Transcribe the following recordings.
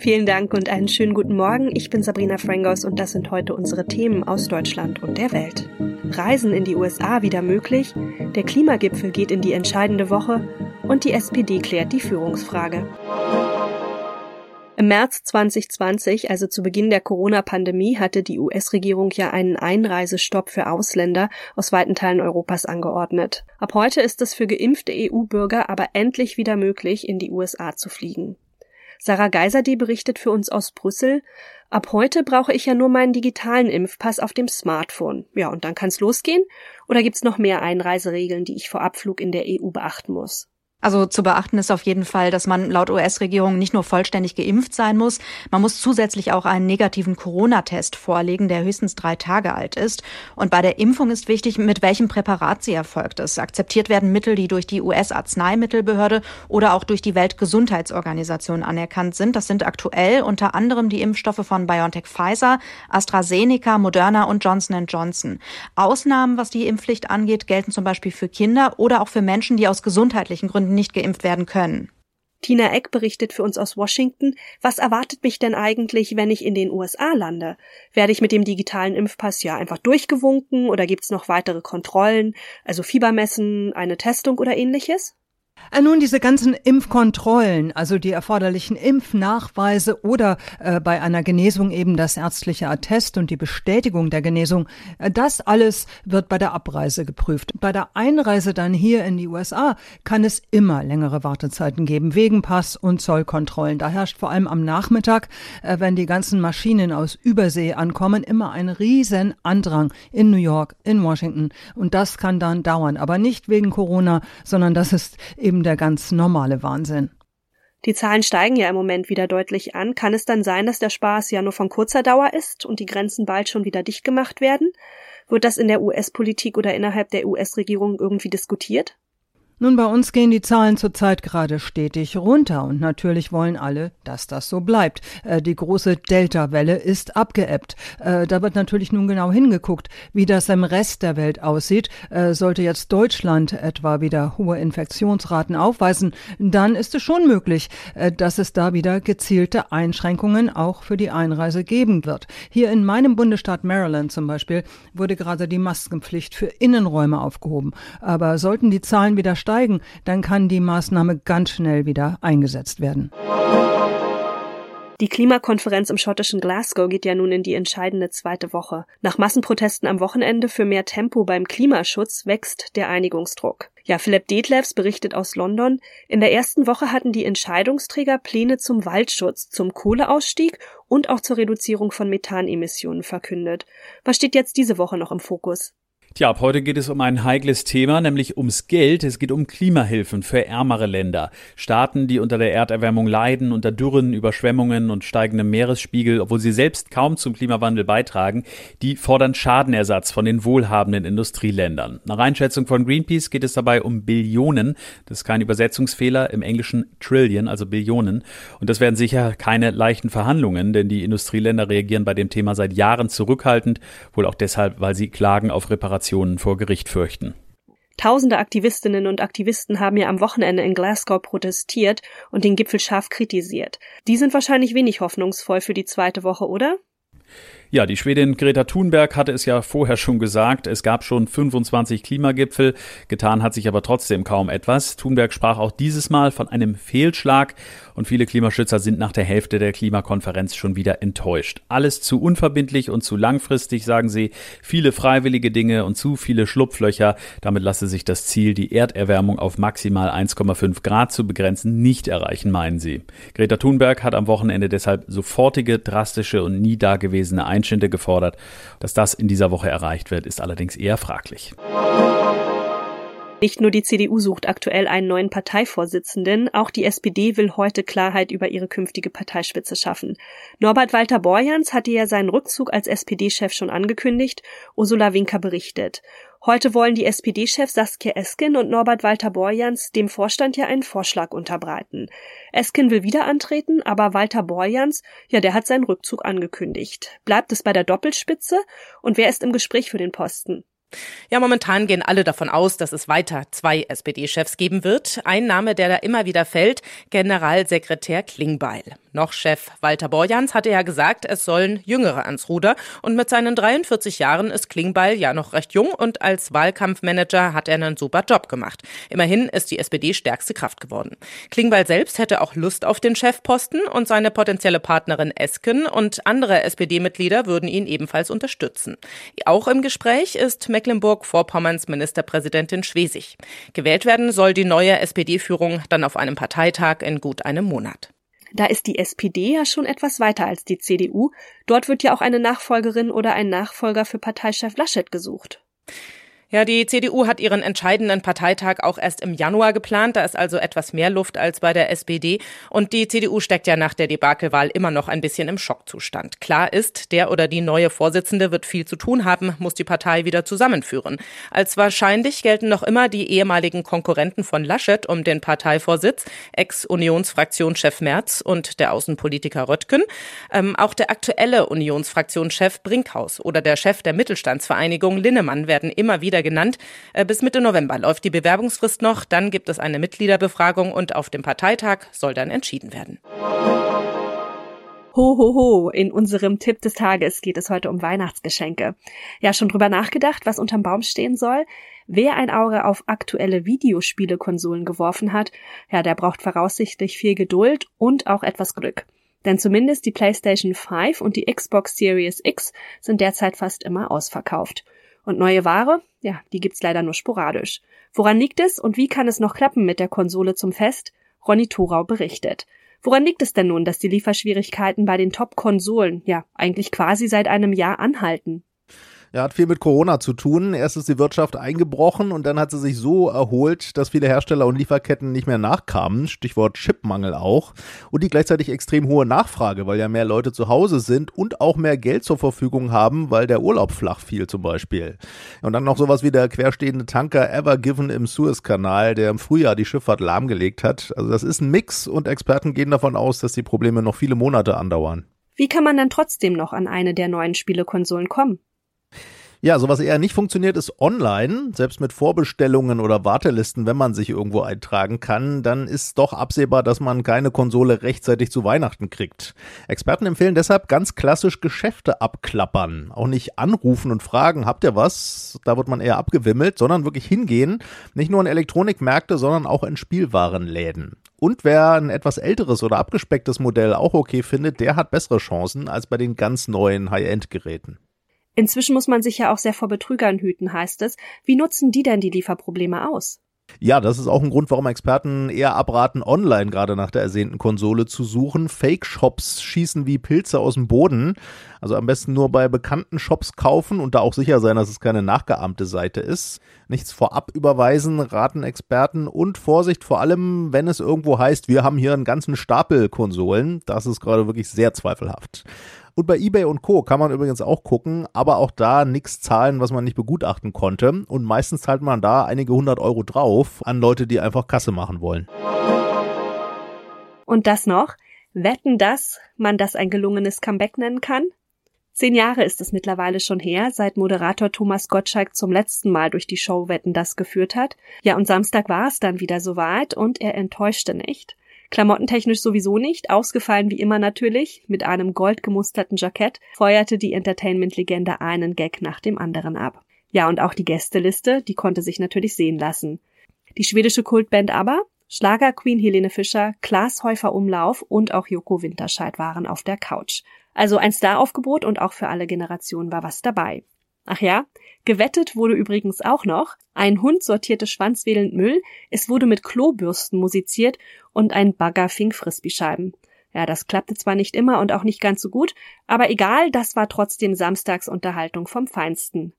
Vielen Dank und einen schönen guten Morgen. Ich bin Sabrina Frangos und das sind heute unsere Themen aus Deutschland und der Welt. Reisen in die USA wieder möglich, der Klimagipfel geht in die entscheidende Woche und die SPD klärt die Führungsfrage. Im März 2020, also zu Beginn der Corona-Pandemie, hatte die US-Regierung ja einen Einreisestopp für Ausländer aus weiten Teilen Europas angeordnet. Ab heute ist es für geimpfte EU-Bürger aber endlich wieder möglich, in die USA zu fliegen. Sarah Geiserde berichtet für uns aus Brüssel. Ab heute brauche ich ja nur meinen digitalen Impfpass auf dem Smartphone. Ja, und dann kann's losgehen? Oder gibt's noch mehr Einreiseregeln, die ich vor Abflug in der EU beachten muss? Also zu beachten ist auf jeden Fall, dass man laut US-Regierung nicht nur vollständig geimpft sein muss, man muss zusätzlich auch einen negativen Corona-Test vorlegen, der höchstens drei Tage alt ist. Und bei der Impfung ist wichtig, mit welchem Präparat sie erfolgt ist. Akzeptiert werden Mittel, die durch die US-Arzneimittelbehörde oder auch durch die Weltgesundheitsorganisation anerkannt sind. Das sind aktuell unter anderem die Impfstoffe von BioNTech Pfizer, AstraZeneca, Moderna und Johnson Johnson. Ausnahmen, was die Impfpflicht angeht, gelten zum Beispiel für Kinder oder auch für Menschen, die aus gesundheitlichen Gründen nicht geimpft werden können. Tina Eck berichtet für uns aus Washington, was erwartet mich denn eigentlich, wenn ich in den USA lande? Werde ich mit dem digitalen Impfpass ja einfach durchgewunken oder gibt's noch weitere Kontrollen, also Fiebermessen, eine Testung oder ähnliches? Äh, nun, diese ganzen Impfkontrollen, also die erforderlichen Impfnachweise oder äh, bei einer Genesung eben das ärztliche Attest und die Bestätigung der Genesung, äh, das alles wird bei der Abreise geprüft. Bei der Einreise dann hier in die USA kann es immer längere Wartezeiten geben, wegen Pass- und Zollkontrollen. Da herrscht vor allem am Nachmittag, äh, wenn die ganzen Maschinen aus Übersee ankommen, immer ein riesen Andrang in New York, in Washington. Und das kann dann dauern, aber nicht wegen Corona, sondern das ist eben der ganz normale Wahnsinn. Die Zahlen steigen ja im Moment wieder deutlich an. Kann es dann sein, dass der Spaß ja nur von kurzer Dauer ist und die Grenzen bald schon wieder dicht gemacht werden? Wird das in der US-Politik oder innerhalb der US-Regierung irgendwie diskutiert? Nun, bei uns gehen die Zahlen zurzeit gerade stetig runter und natürlich wollen alle, dass das so bleibt. Äh, die große Delta-Welle ist abgeebbt. Äh, da wird natürlich nun genau hingeguckt, wie das im Rest der Welt aussieht. Äh, sollte jetzt Deutschland etwa wieder hohe Infektionsraten aufweisen, dann ist es schon möglich, äh, dass es da wieder gezielte Einschränkungen auch für die Einreise geben wird. Hier in meinem Bundesstaat Maryland zum Beispiel wurde gerade die Maskenpflicht für Innenräume aufgehoben. Aber sollten die Zahlen wieder dann kann die Maßnahme ganz schnell wieder eingesetzt werden. Die Klimakonferenz im schottischen Glasgow geht ja nun in die entscheidende zweite Woche. Nach Massenprotesten am Wochenende für mehr Tempo beim Klimaschutz wächst der Einigungsdruck. Ja, Philipp Detlefs berichtet aus London. In der ersten Woche hatten die Entscheidungsträger Pläne zum Waldschutz, zum Kohleausstieg und auch zur Reduzierung von Methanemissionen verkündet. Was steht jetzt diese Woche noch im Fokus? Tja, ab heute geht es um ein heikles Thema, nämlich ums Geld. Es geht um Klimahilfen für ärmere Länder. Staaten, die unter der Erderwärmung leiden, unter Dürren, Überschwemmungen und steigendem Meeresspiegel, obwohl sie selbst kaum zum Klimawandel beitragen, die fordern Schadenersatz von den wohlhabenden Industrieländern. Nach Einschätzung von Greenpeace geht es dabei um Billionen. Das ist kein Übersetzungsfehler, im Englischen Trillion, also Billionen. Und das werden sicher keine leichten Verhandlungen, denn die Industrieländer reagieren bei dem Thema seit Jahren zurückhaltend, wohl auch deshalb, weil sie Klagen auf Reparationen Demonstrationen vor Gericht fürchten. Tausende Aktivistinnen und Aktivisten haben ja am Wochenende in Glasgow protestiert und den Gipfel scharf kritisiert. Die sind wahrscheinlich wenig hoffnungsvoll für die zweite Woche, oder? Ja, die Schwedin Greta Thunberg hatte es ja vorher schon gesagt, es gab schon 25 Klimagipfel, getan hat sich aber trotzdem kaum etwas. Thunberg sprach auch dieses Mal von einem Fehlschlag und viele Klimaschützer sind nach der Hälfte der Klimakonferenz schon wieder enttäuscht. Alles zu unverbindlich und zu langfristig, sagen sie, viele freiwillige Dinge und zu viele Schlupflöcher. Damit lasse sich das Ziel, die Erderwärmung auf maximal 1,5 Grad zu begrenzen, nicht erreichen, meinen sie. Greta Thunberg hat am Wochenende deshalb sofortige, drastische und nie dagewesene Einschnitte gefordert. Dass das in dieser Woche erreicht wird, ist allerdings eher fraglich. Nicht nur die CDU sucht aktuell einen neuen Parteivorsitzenden, auch die SPD will heute Klarheit über ihre künftige Parteispitze schaffen. Norbert Walter Borjans hatte ja seinen Rückzug als SPD-Chef schon angekündigt, Ursula Winker berichtet. Heute wollen die SPD-Chef Saskia Esken und Norbert Walter Borjans dem Vorstand ja einen Vorschlag unterbreiten. Esken will wieder antreten, aber Walter Borjans, ja, der hat seinen Rückzug angekündigt. Bleibt es bei der Doppelspitze? Und wer ist im Gespräch für den Posten? Ja, momentan gehen alle davon aus, dass es weiter zwei SPD-Chefs geben wird. Ein Name, der da immer wieder fällt, Generalsekretär Klingbeil. Noch Chef Walter Borjans hatte ja gesagt, es sollen Jüngere ans Ruder. Und mit seinen 43 Jahren ist Klingbeil ja noch recht jung und als Wahlkampfmanager hat er einen super Job gemacht. Immerhin ist die SPD stärkste Kraft geworden. Klingbeil selbst hätte auch Lust auf den Chefposten und seine potenzielle Partnerin Esken und andere SPD-Mitglieder würden ihn ebenfalls unterstützen. Auch im Gespräch ist Mecklenburg-Vorpommerns Ministerpräsidentin Schwesig. Gewählt werden soll die neue SPD-Führung dann auf einem Parteitag in gut einem Monat. Da ist die SPD ja schon etwas weiter als die CDU. Dort wird ja auch eine Nachfolgerin oder ein Nachfolger für Parteichef Laschet gesucht. Ja, die CDU hat ihren entscheidenden Parteitag auch erst im Januar geplant. Da ist also etwas mehr Luft als bei der SPD. Und die CDU steckt ja nach der Debakelwahl immer noch ein bisschen im Schockzustand. Klar ist, der oder die neue Vorsitzende wird viel zu tun haben, muss die Partei wieder zusammenführen. Als wahrscheinlich gelten noch immer die ehemaligen Konkurrenten von Laschet um den Parteivorsitz, Ex-Unionsfraktionschef Merz und der Außenpolitiker Röttgen. Ähm, auch der aktuelle Unionsfraktionschef Brinkhaus oder der Chef der Mittelstandsvereinigung Linnemann werden immer wieder Mitglieder genannt. Äh, bis Mitte November läuft die Bewerbungsfrist noch, dann gibt es eine Mitgliederbefragung und auf dem Parteitag soll dann entschieden werden. Ho, ho, ho. In unserem Tipp des Tages geht es heute um Weihnachtsgeschenke. Ja, schon drüber nachgedacht, was unterm Baum stehen soll? Wer ein Auge auf aktuelle Videospielekonsolen geworfen hat, ja, der braucht voraussichtlich viel Geduld und auch etwas Glück. Denn zumindest die PlayStation 5 und die Xbox Series X sind derzeit fast immer ausverkauft. Und neue Ware? Ja, die gibt's leider nur sporadisch. Woran liegt es und wie kann es noch klappen mit der Konsole zum Fest? Ronny Thorau berichtet. Woran liegt es denn nun, dass die Lieferschwierigkeiten bei den Top-Konsolen ja eigentlich quasi seit einem Jahr anhalten? Ja, hat viel mit Corona zu tun. Erst ist die Wirtschaft eingebrochen und dann hat sie sich so erholt, dass viele Hersteller und Lieferketten nicht mehr nachkamen. Stichwort Chipmangel auch. Und die gleichzeitig extrem hohe Nachfrage, weil ja mehr Leute zu Hause sind und auch mehr Geld zur Verfügung haben, weil der Urlaub flach fiel zum Beispiel. Und dann noch sowas wie der querstehende Tanker Ever Given im Suezkanal, der im Frühjahr die Schifffahrt lahmgelegt hat. Also das ist ein Mix und Experten gehen davon aus, dass die Probleme noch viele Monate andauern. Wie kann man dann trotzdem noch an eine der neuen Spielekonsolen kommen? Ja, so was eher nicht funktioniert, ist online. Selbst mit Vorbestellungen oder Wartelisten, wenn man sich irgendwo eintragen kann, dann ist doch absehbar, dass man keine Konsole rechtzeitig zu Weihnachten kriegt. Experten empfehlen deshalb ganz klassisch Geschäfte abklappern. Auch nicht anrufen und fragen, habt ihr was? Da wird man eher abgewimmelt, sondern wirklich hingehen. Nicht nur in Elektronikmärkte, sondern auch in Spielwarenläden. Und wer ein etwas älteres oder abgespecktes Modell auch okay findet, der hat bessere Chancen als bei den ganz neuen High-End-Geräten. Inzwischen muss man sich ja auch sehr vor Betrügern hüten, heißt es. Wie nutzen die denn die Lieferprobleme aus? Ja, das ist auch ein Grund, warum Experten eher abraten, online gerade nach der ersehnten Konsole zu suchen. Fake-Shops schießen wie Pilze aus dem Boden. Also am besten nur bei bekannten Shops kaufen und da auch sicher sein, dass es keine nachgeahmte Seite ist. Nichts vorab überweisen, raten Experten und Vorsicht vor allem, wenn es irgendwo heißt, wir haben hier einen ganzen Stapel Konsolen. Das ist gerade wirklich sehr zweifelhaft. Und bei eBay und Co. kann man übrigens auch gucken, aber auch da nichts zahlen, was man nicht begutachten konnte. Und meistens zahlt man da einige hundert Euro drauf an Leute, die einfach Kasse machen wollen. Und das noch? Wetten, dass man das ein gelungenes Comeback nennen kann? Zehn Jahre ist es mittlerweile schon her, seit Moderator Thomas Gottschalk zum letzten Mal durch die Show Wetten das geführt hat. Ja, und Samstag war es dann wieder soweit und er enttäuschte nicht. Klamottentechnisch sowieso nicht, ausgefallen wie immer natürlich, mit einem goldgemusterten Jackett, feuerte die Entertainment-Legende einen Gag nach dem anderen ab. Ja, und auch die Gästeliste, die konnte sich natürlich sehen lassen. Die schwedische Kultband aber, Schlager Queen Helene Fischer, Klaas Häufer Umlauf und auch Joko Winterscheid waren auf der Couch. Also ein Staraufgebot und auch für alle Generationen war was dabei. Ach ja, gewettet wurde übrigens auch noch, ein Hund sortierte schwanzwedelnd Müll, es wurde mit Klobürsten musiziert und ein Bagger fing Frisbee-Scheiben. Ja, das klappte zwar nicht immer und auch nicht ganz so gut, aber egal, das war trotzdem Samstagsunterhaltung vom Feinsten.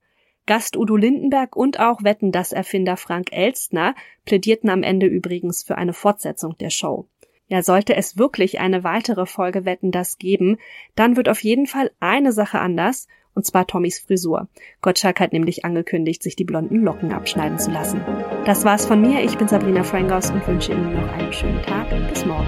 Gast Udo Lindenberg und auch Wetten das Erfinder Frank Elstner plädierten am Ende übrigens für eine Fortsetzung der Show. Ja, sollte es wirklich eine weitere Folge Wetten das geben, dann wird auf jeden Fall eine Sache anders und zwar Tommys Frisur. Gottschalk hat nämlich angekündigt, sich die blonden Locken abschneiden zu lassen. Das war's von mir. Ich bin Sabrina Frangos und wünsche Ihnen noch einen schönen Tag. Bis morgen.